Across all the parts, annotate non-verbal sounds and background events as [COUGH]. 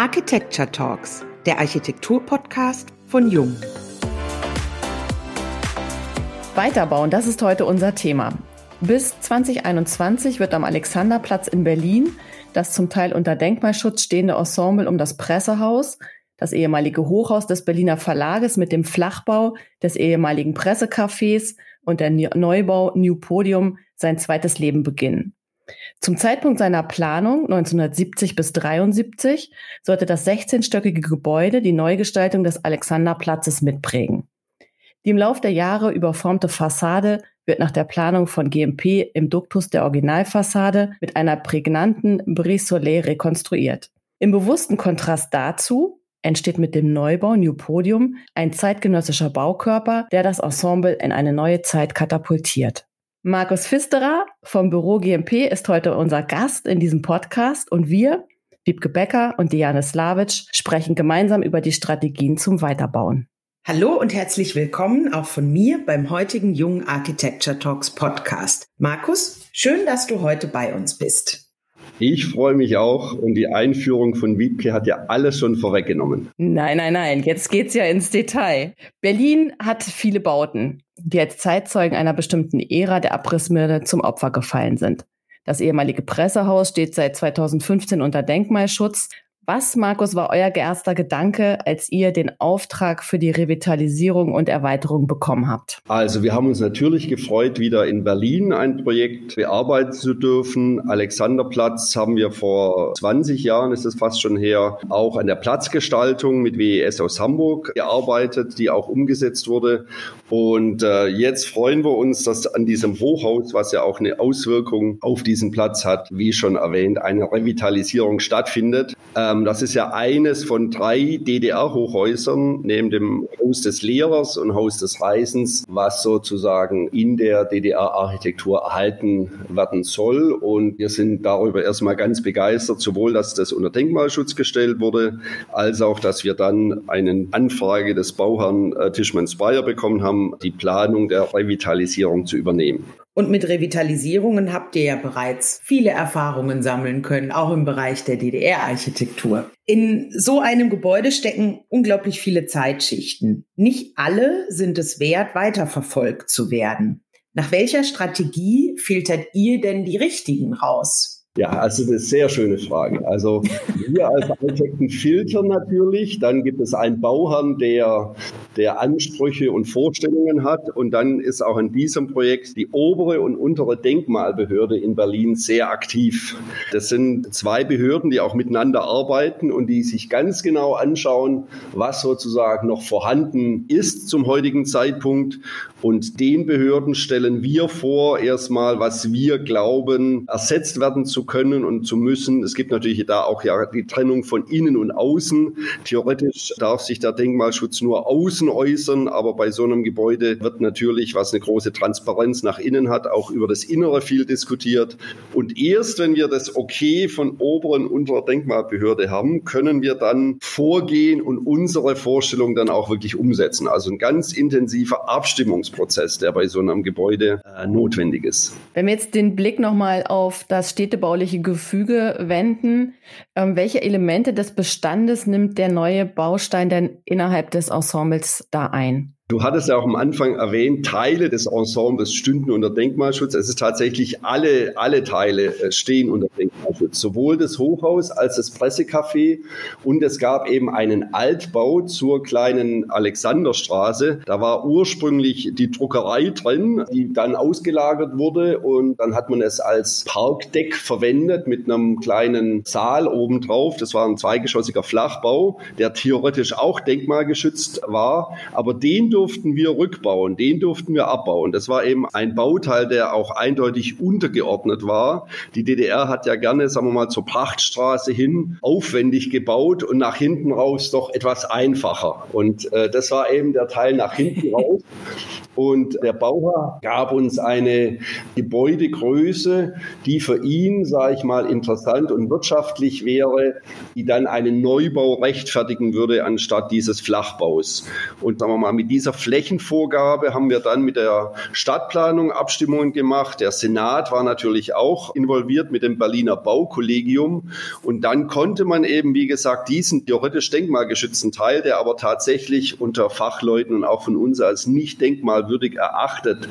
Architecture Talks, der Architektur-Podcast von Jung. Weiterbauen, das ist heute unser Thema. Bis 2021 wird am Alexanderplatz in Berlin das zum Teil unter Denkmalschutz stehende Ensemble um das Pressehaus, das ehemalige Hochhaus des Berliner Verlages mit dem Flachbau des ehemaligen Pressecafés und der Neubau New Podium sein zweites Leben beginnen. Zum Zeitpunkt seiner Planung 1970 bis 73 sollte das 16-stöckige Gebäude die Neugestaltung des Alexanderplatzes mitprägen. Die im Lauf der Jahre überformte Fassade wird nach der Planung von GMP im Duktus der Originalfassade mit einer prägnanten Brise Soleil rekonstruiert. Im bewussten Kontrast dazu entsteht mit dem Neubau New Podium ein zeitgenössischer Baukörper, der das Ensemble in eine neue Zeit katapultiert. Markus Pfisterer vom Büro GMP ist heute unser Gast in diesem Podcast und wir, Wiebke Becker und Diane Slavic, sprechen gemeinsam über die Strategien zum Weiterbauen. Hallo und herzlich willkommen auch von mir beim heutigen Jungen Architecture Talks Podcast. Markus, schön, dass du heute bei uns bist. Ich freue mich auch und die Einführung von Wiebke hat ja alles schon vorweggenommen. Nein, nein, nein, jetzt geht's ja ins Detail. Berlin hat viele Bauten, die als Zeitzeugen einer bestimmten Ära der Abrissmürde zum Opfer gefallen sind. Das ehemalige Pressehaus steht seit 2015 unter Denkmalschutz was, Markus, war euer erster Gedanke, als ihr den Auftrag für die Revitalisierung und Erweiterung bekommen habt? Also wir haben uns natürlich gefreut, wieder in Berlin ein Projekt bearbeiten zu dürfen. Alexanderplatz haben wir vor 20 Jahren, ist es fast schon her, auch an der Platzgestaltung mit WES aus Hamburg gearbeitet, die auch umgesetzt wurde. Und äh, jetzt freuen wir uns, dass an diesem Hochhaus, was ja auch eine Auswirkung auf diesen Platz hat, wie schon erwähnt, eine Revitalisierung stattfindet. Ähm, das ist ja eines von drei DDR-Hochhäusern neben dem Haus des Lehrers und Haus des Reisens, was sozusagen in der DDR-Architektur erhalten werden soll. Und wir sind darüber erstmal ganz begeistert, sowohl, dass das unter Denkmalschutz gestellt wurde, als auch, dass wir dann eine Anfrage des Bauherrn äh, Tischmann-Speyer bekommen haben, die Planung der Revitalisierung zu übernehmen. Und mit Revitalisierungen habt ihr ja bereits viele Erfahrungen sammeln können, auch im Bereich der DDR-Architektur. In so einem Gebäude stecken unglaublich viele Zeitschichten. Nicht alle sind es wert, weiterverfolgt zu werden. Nach welcher Strategie filtert ihr denn die richtigen raus? Ja, also das ist eine sehr schöne Frage. Also wir als Architekten filtern natürlich, dann gibt es einen Bauherrn, der, der Ansprüche und Vorstellungen hat und dann ist auch in diesem Projekt die obere und untere Denkmalbehörde in Berlin sehr aktiv. Das sind zwei Behörden, die auch miteinander arbeiten und die sich ganz genau anschauen, was sozusagen noch vorhanden ist zum heutigen Zeitpunkt und den Behörden stellen wir vor, erstmal, was wir glauben, ersetzt werden zu können und zu müssen. Es gibt natürlich da auch ja die Trennung von innen und außen. Theoretisch darf sich der Denkmalschutz nur außen äußern, aber bei so einem Gebäude wird natürlich, was eine große Transparenz nach innen hat, auch über das Innere viel diskutiert. Und erst wenn wir das Okay von oberen und unterer Denkmalbehörde haben, können wir dann vorgehen und unsere Vorstellung dann auch wirklich umsetzen. Also ein ganz intensiver Abstimmungsprozess, der bei so einem Gebäude äh, notwendig ist. Wenn wir jetzt den Blick nochmal auf das Städtebau städtebauliche Gefüge wenden. Ähm, welche Elemente des Bestandes nimmt der neue Baustein denn innerhalb des Ensembles da ein? Du hattest ja auch am Anfang erwähnt, Teile des Ensembles stünden unter Denkmalschutz. Es ist tatsächlich alle, alle Teile äh, stehen unter Denkmalschutz. Sowohl das Hochhaus als das Pressecafé. Und es gab eben einen Altbau zur kleinen Alexanderstraße. Da war ursprünglich die Druckerei drin, die dann ausgelagert wurde. Und dann hat man es als Parkdeck verwendet mit einem kleinen Saal obendrauf. Das war ein zweigeschossiger Flachbau, der theoretisch auch denkmalgeschützt war. Aber den durften wir rückbauen, den durften wir abbauen. Das war eben ein Bauteil, der auch eindeutig untergeordnet war. Die DDR hat ja gerne, sagen wir mal, zur Prachtstraße hin aufwendig gebaut und nach hinten raus doch etwas einfacher. Und äh, das war eben der Teil nach hinten raus. [LAUGHS] Und der Bauherr gab uns eine Gebäudegröße, die für ihn, sage ich mal, interessant und wirtschaftlich wäre, die dann einen Neubau rechtfertigen würde anstatt dieses Flachbaus. Und sagen wir mal, mit dieser Flächenvorgabe haben wir dann mit der Stadtplanung Abstimmungen gemacht. Der Senat war natürlich auch involviert mit dem Berliner Baukollegium. Und dann konnte man eben, wie gesagt, diesen theoretisch denkmalgeschützten Teil, der aber tatsächlich unter Fachleuten und auch von uns als nicht denkmalwürdig erachtet,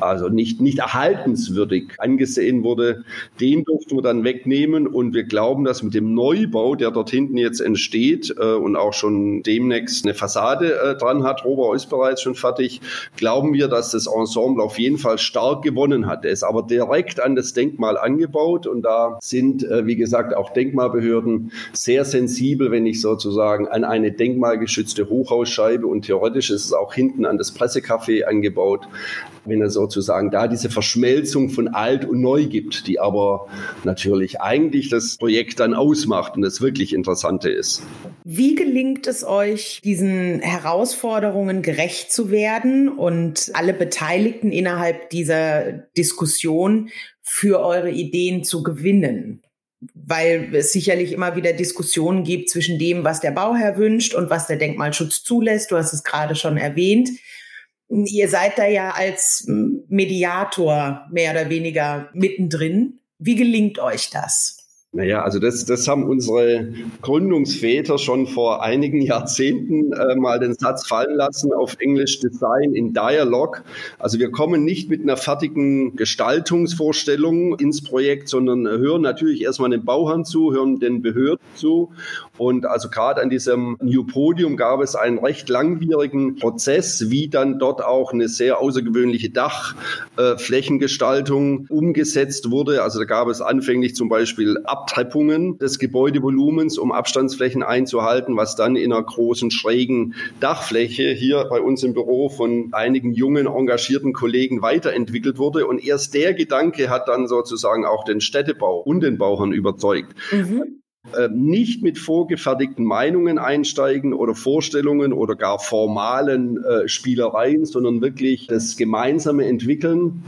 also nicht, nicht erhaltenswürdig angesehen wurde, den durften wir dann wegnehmen. Und wir glauben, dass mit dem Neubau, der dort hinten jetzt entsteht äh, und auch schon demnächst eine Fassade äh, dran hat, Rohbau ist bereits schon fertig, glauben wir, dass das Ensemble auf jeden Fall stark gewonnen hat. Er ist aber direkt an das Denkmal angebaut und da sind, äh, wie gesagt, auch Denkmalbehörden sehr sensibel, wenn ich sozusagen an eine denkmalgeschützte Hochhausscheibe und theoretisch ist es auch hinten an das Pressecafé angebaut, wenn er sozusagen da diese Verschmelzung von alt und neu gibt, die aber natürlich eigentlich das Projekt dann ausmacht und das wirklich Interessante ist. Wie gelingt es euch, diesen Herausforderungen gerecht zu werden und alle Beteiligten innerhalb dieser Diskussion für eure Ideen zu gewinnen? Weil es sicherlich immer wieder Diskussionen gibt zwischen dem, was der Bauherr wünscht und was der Denkmalschutz zulässt. Du hast es gerade schon erwähnt. Ihr seid da ja als Mediator mehr oder weniger mittendrin. Wie gelingt euch das? Naja, also das, das haben unsere Gründungsväter schon vor einigen Jahrzehnten äh, mal den Satz fallen lassen auf Englisch Design in Dialog. Also wir kommen nicht mit einer fertigen Gestaltungsvorstellung ins Projekt, sondern hören natürlich erstmal den Bauherrn zu, hören den Behörden zu. Und also gerade an diesem New Podium gab es einen recht langwierigen Prozess, wie dann dort auch eine sehr außergewöhnliche Dachflächengestaltung äh, umgesetzt wurde. Also da gab es anfänglich zum Beispiel Ab Abtreppungen des Gebäudevolumens, um Abstandsflächen einzuhalten, was dann in einer großen schrägen Dachfläche hier bei uns im Büro von einigen jungen, engagierten Kollegen weiterentwickelt wurde. Und erst der Gedanke hat dann sozusagen auch den Städtebau und den Bauern überzeugt. Mhm nicht mit vorgefertigten Meinungen einsteigen oder Vorstellungen oder gar formalen äh, Spielereien, sondern wirklich das gemeinsame Entwickeln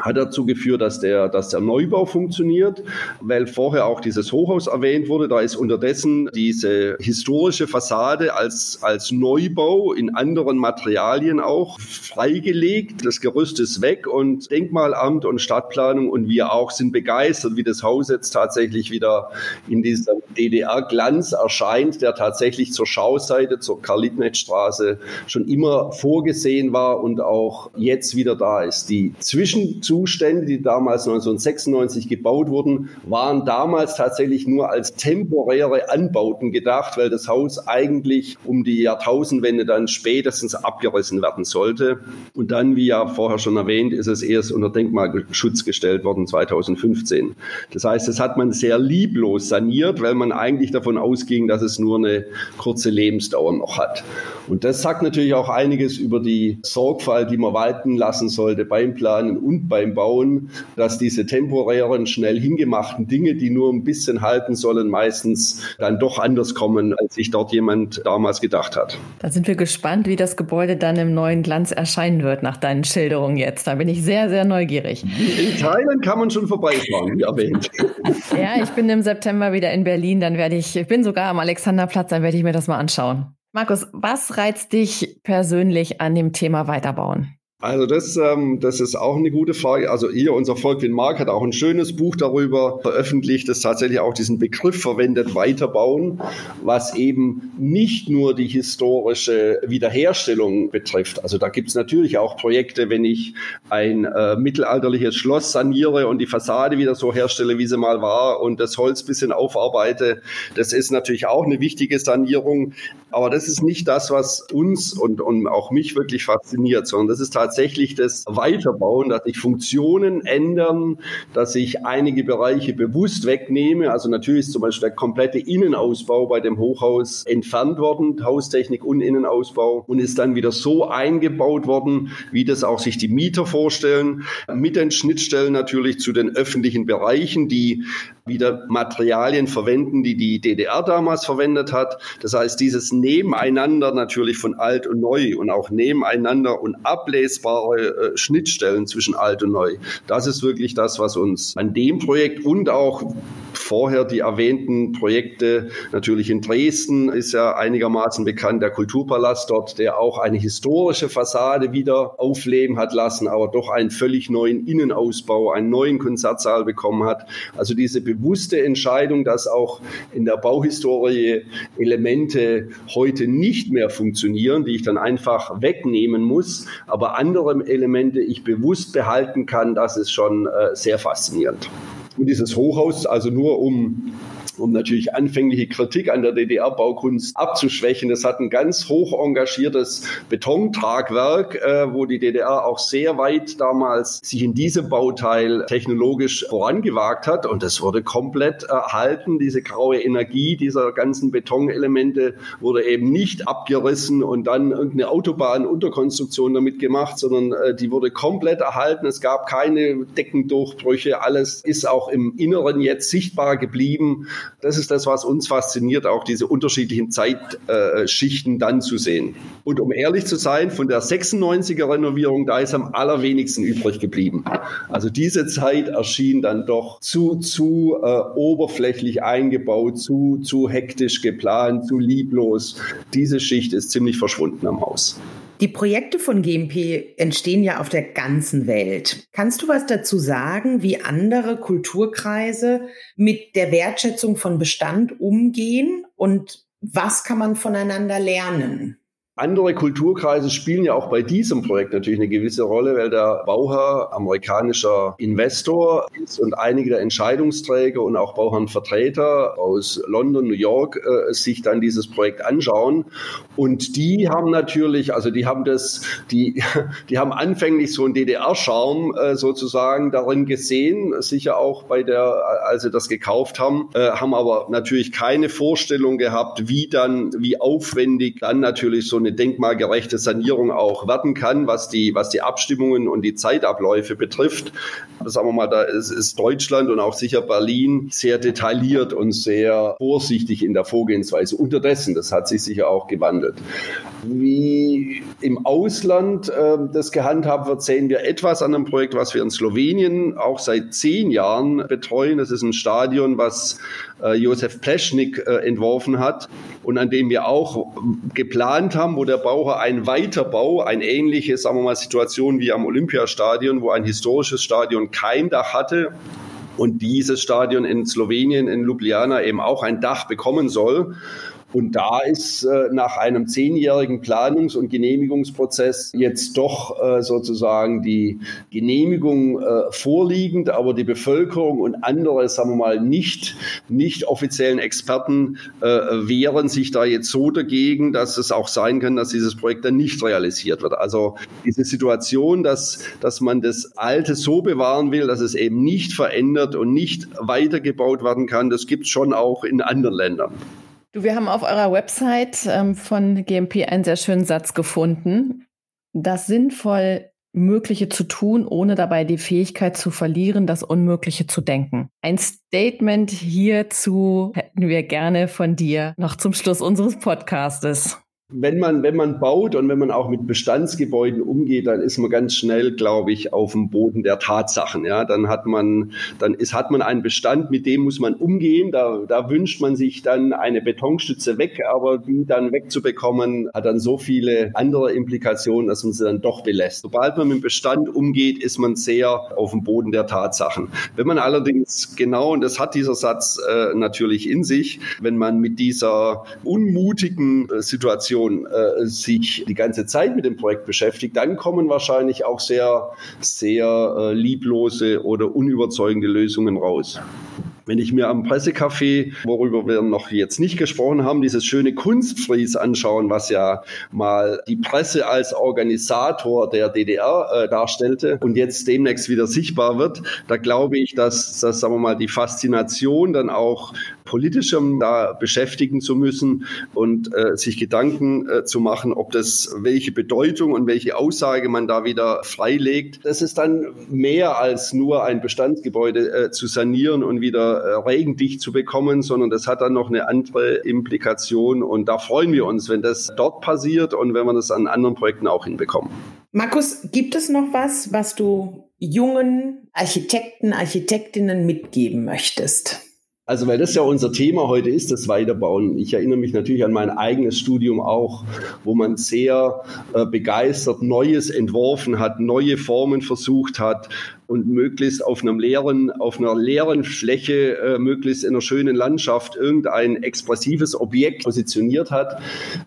hat dazu geführt, dass der, dass der Neubau funktioniert, weil vorher auch dieses Hochhaus erwähnt wurde. Da ist unterdessen diese historische Fassade als, als Neubau in anderen Materialien auch freigelegt. Das Gerüst ist weg und Denkmalamt und Stadtplanung und wir auch sind begeistert, wie das Haus jetzt tatsächlich wieder in diesem DDR-Glanz erscheint, der tatsächlich zur Schauseite, zur Karl-Liebknecht-Straße schon immer vorgesehen war und auch jetzt wieder da ist. Die Zwischen Zustände, die damals 1996 gebaut wurden, waren damals tatsächlich nur als temporäre Anbauten gedacht, weil das Haus eigentlich um die Jahrtausendwende dann spätestens abgerissen werden sollte. Und dann, wie ja vorher schon erwähnt, ist es erst unter Denkmalschutz gestellt worden 2015. Das heißt, das hat man sehr lieblos saniert, weil man eigentlich davon ausging, dass es nur eine kurze Lebensdauer noch hat. Und das sagt natürlich auch einiges über die Sorgfalt, die man walten lassen sollte beim Planen und beim Bauen, dass diese temporären, schnell hingemachten Dinge, die nur ein bisschen halten sollen, meistens dann doch anders kommen, als sich dort jemand damals gedacht hat. Da sind wir gespannt, wie das Gebäude dann im neuen Glanz erscheinen wird nach deinen Schilderungen jetzt. Da bin ich sehr, sehr neugierig. In Teilen kann man schon vorbeifahren, wie erwähnt. [LAUGHS] ja, ich bin im September wieder in Berlin. Dann werde ich, ich bin sogar am Alexanderplatz, dann werde ich mir das mal anschauen. Markus, was reizt dich persönlich an dem Thema Weiterbauen? Also das, ähm, das ist auch eine gute Frage. Also hier, unser Volkwin Mark hat auch ein schönes Buch darüber veröffentlicht, das tatsächlich auch diesen Begriff verwendet, weiterbauen, was eben nicht nur die historische Wiederherstellung betrifft. Also da gibt es natürlich auch Projekte, wenn ich ein äh, mittelalterliches Schloss saniere und die Fassade wieder so herstelle, wie sie mal war und das Holz bisschen aufarbeite. Das ist natürlich auch eine wichtige Sanierung. Aber das ist nicht das, was uns und, und auch mich wirklich fasziniert, sondern das ist tatsächlich tatsächlich das Weiterbauen, dass sich Funktionen ändern, dass ich einige Bereiche bewusst wegnehme. Also natürlich ist zum Beispiel der komplette Innenausbau bei dem Hochhaus entfernt worden, Haustechnik und Innenausbau, und ist dann wieder so eingebaut worden, wie das auch sich die Mieter vorstellen, mit den Schnittstellen natürlich zu den öffentlichen Bereichen, die wieder Materialien verwenden, die die DDR damals verwendet hat. Das heißt, dieses Nebeneinander natürlich von alt und neu und auch nebeneinander und ablesbar lesbare äh, Schnittstellen zwischen alt und neu. Das ist wirklich das, was uns an dem Projekt und auch vorher die erwähnten Projekte, natürlich in Dresden ist ja einigermaßen bekannt, der Kulturpalast dort, der auch eine historische Fassade wieder aufleben hat lassen, aber doch einen völlig neuen Innenausbau, einen neuen Konzertsaal bekommen hat. Also diese bewusste Entscheidung, dass auch in der Bauhistorie Elemente heute nicht mehr funktionieren, die ich dann einfach wegnehmen muss, aber andere Elemente ich bewusst behalten kann, das ist schon äh, sehr faszinierend. Und dieses Hochhaus, also nur um um natürlich anfängliche Kritik an der DDR-Baukunst abzuschwächen. Es hat ein ganz hoch engagiertes Betontragwerk, äh, wo die DDR auch sehr weit damals sich in diesem Bauteil technologisch vorangewagt hat. Und das wurde komplett erhalten. Diese graue Energie dieser ganzen Betonelemente wurde eben nicht abgerissen und dann irgendeine Autobahnunterkonstruktion damit gemacht, sondern äh, die wurde komplett erhalten. Es gab keine Deckendurchbrüche. Alles ist auch im Inneren jetzt sichtbar geblieben das ist das, was uns fasziniert, auch diese unterschiedlichen Zeitschichten dann zu sehen. Und um ehrlich zu sein, von der 96er Renovierung, da ist am allerwenigsten übrig geblieben. Also diese Zeit erschien dann doch zu, zu äh, oberflächlich eingebaut, zu, zu hektisch geplant, zu lieblos. Diese Schicht ist ziemlich verschwunden am Haus. Die Projekte von GMP entstehen ja auf der ganzen Welt. Kannst du was dazu sagen, wie andere Kulturkreise mit der Wertschätzung von Bestand umgehen und was kann man voneinander lernen? Andere Kulturkreise spielen ja auch bei diesem Projekt natürlich eine gewisse Rolle, weil der Bauherr amerikanischer Investor ist und einige der Entscheidungsträger und auch Bauherrenvertreter aus London, New York äh, sich dann dieses Projekt anschauen. Und die haben natürlich, also die haben das, die, [LAUGHS] die haben anfänglich so einen DDR-Charme äh, sozusagen darin gesehen, sicher auch bei der, als sie das gekauft haben, äh, haben aber natürlich keine Vorstellung gehabt, wie dann, wie aufwendig dann natürlich so eine denkmalgerechte Sanierung auch werden kann, was die, was die Abstimmungen und die Zeitabläufe betrifft. Sagen wir mal, da ist, ist Deutschland und auch sicher Berlin sehr detailliert und sehr vorsichtig in der Vorgehensweise. Unterdessen, das hat sich sicher auch gewandelt. Wie im Ausland äh, das gehandhabt wird, sehen wir etwas an einem Projekt, was wir in Slowenien auch seit zehn Jahren betreuen. Das ist ein Stadion, was äh, Josef Pleschnik äh, entworfen hat und an dem wir auch geplant haben, wo der Bauherr ein Weiterbau, ein ähnliche, sagen wir mal, Situation wie am Olympiastadion, wo ein historisches Stadion kein Dach hatte und dieses Stadion in Slowenien, in Ljubljana eben auch ein Dach bekommen soll. Und da ist äh, nach einem zehnjährigen Planungs- und Genehmigungsprozess jetzt doch äh, sozusagen die Genehmigung äh, vorliegend, aber die Bevölkerung und andere, sagen wir mal, nicht, nicht offiziellen Experten äh, wehren sich da jetzt so dagegen, dass es auch sein kann, dass dieses Projekt dann nicht realisiert wird. Also diese Situation, dass, dass man das Alte so bewahren will, dass es eben nicht verändert und nicht weitergebaut werden kann, das gibt es schon auch in anderen Ländern. Du, wir haben auf eurer Website ähm, von GMP einen sehr schönen Satz gefunden. Das sinnvoll Mögliche zu tun, ohne dabei die Fähigkeit zu verlieren, das Unmögliche zu denken. Ein Statement hierzu hätten wir gerne von dir noch zum Schluss unseres Podcastes wenn man, wenn man baut und wenn man auch mit Bestandsgebäuden umgeht, dann ist man ganz schnell, glaube ich, auf dem Boden der Tatsachen. Ja, dann hat man, dann ist, hat man einen Bestand, mit dem muss man umgehen. Da, da wünscht man sich dann eine Betonstütze weg, aber die dann wegzubekommen, hat dann so viele andere Implikationen, dass man sie dann doch belässt. Sobald man mit Bestand umgeht, ist man sehr auf dem Boden der Tatsachen. Wenn man allerdings genau, und das hat dieser Satz äh, natürlich in sich, wenn man mit dieser unmutigen äh, Situation Organisation äh, sich die ganze Zeit mit dem Projekt beschäftigt, dann kommen wahrscheinlich auch sehr, sehr äh, lieblose oder unüberzeugende Lösungen raus. Wenn ich mir am Pressecafé, worüber wir noch jetzt nicht gesprochen haben, dieses schöne Kunstfries anschauen, was ja mal die Presse als Organisator der DDR äh, darstellte und jetzt demnächst wieder sichtbar wird, da glaube ich, dass, dass sagen wir mal, die Faszination dann auch politischem da beschäftigen zu müssen und äh, sich Gedanken äh, zu machen, ob das welche Bedeutung und welche Aussage man da wieder freilegt. Das ist dann mehr als nur ein Bestandsgebäude äh, zu sanieren und wieder äh, regendicht zu bekommen, sondern das hat dann noch eine andere Implikation. Und da freuen wir uns, wenn das dort passiert und wenn wir das an anderen Projekten auch hinbekommen. Markus, gibt es noch was, was du jungen Architekten, Architektinnen mitgeben möchtest? Also, weil das ja unser Thema heute ist, das Weiterbauen. Ich erinnere mich natürlich an mein eigenes Studium auch, wo man sehr äh, begeistert Neues entworfen hat, neue Formen versucht hat, und möglichst auf einem leeren, auf einer leeren Fläche, äh, möglichst in einer schönen Landschaft irgendein expressives Objekt positioniert hat.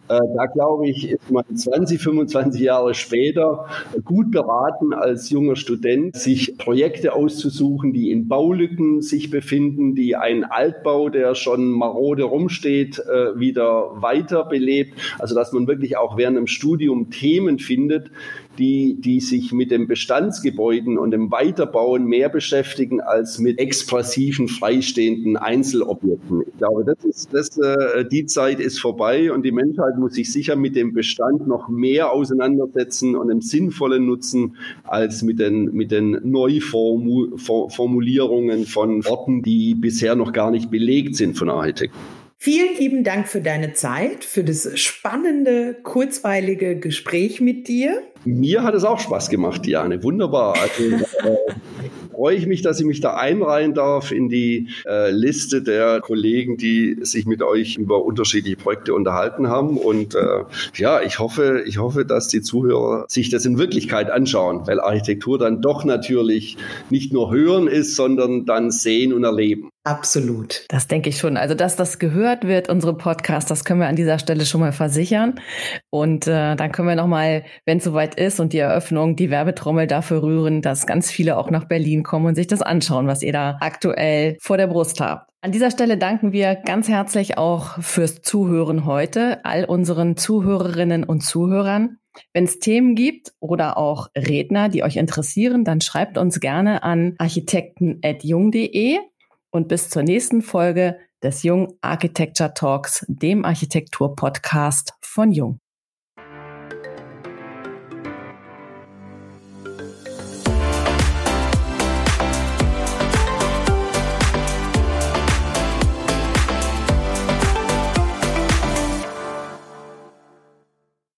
Äh, da glaube ich, ist man 20, 25 Jahre später gut beraten als junger Student, sich Projekte auszusuchen, die in Baulücken sich befinden, die einen Altbau, der schon marode rumsteht, äh, wieder weiterbelebt. Also dass man wirklich auch während dem Studium Themen findet, die, die sich mit den Bestandsgebäuden und dem Weiterbauen mehr beschäftigen als mit expressiven, freistehenden Einzelobjekten. Ich glaube, das ist, das, äh, die Zeit ist vorbei und die Menschheit muss sich sicher mit dem Bestand noch mehr auseinandersetzen und im sinnvollen Nutzen als mit den, mit den Neuformulierungen von Orten, die bisher noch gar nicht belegt sind von Architekten. Vielen lieben Dank für deine Zeit, für das spannende, kurzweilige Gespräch mit dir. Mir hat es auch Spaß gemacht, Diane. Wunderbar. Also, äh, freue ich mich, dass ich mich da einreihen darf in die äh, Liste der Kollegen, die sich mit euch über unterschiedliche Projekte unterhalten haben. Und äh, ja, ich hoffe, ich hoffe, dass die Zuhörer sich das in Wirklichkeit anschauen, weil Architektur dann doch natürlich nicht nur hören ist, sondern dann sehen und erleben. Absolut. Das denke ich schon. Also, dass das gehört wird, unsere Podcast, das können wir an dieser Stelle schon mal versichern. Und äh, dann können wir nochmal, wenn es soweit ist und die Eröffnung, die Werbetrommel dafür rühren, dass ganz viele auch nach Berlin kommen und sich das anschauen, was ihr da aktuell vor der Brust habt. An dieser Stelle danken wir ganz herzlich auch fürs Zuhören heute, all unseren Zuhörerinnen und Zuhörern. Wenn es Themen gibt oder auch Redner, die euch interessieren, dann schreibt uns gerne an architekten.jung.de und bis zur nächsten Folge des Jung Architecture Talks, dem Architektur-Podcast von Jung.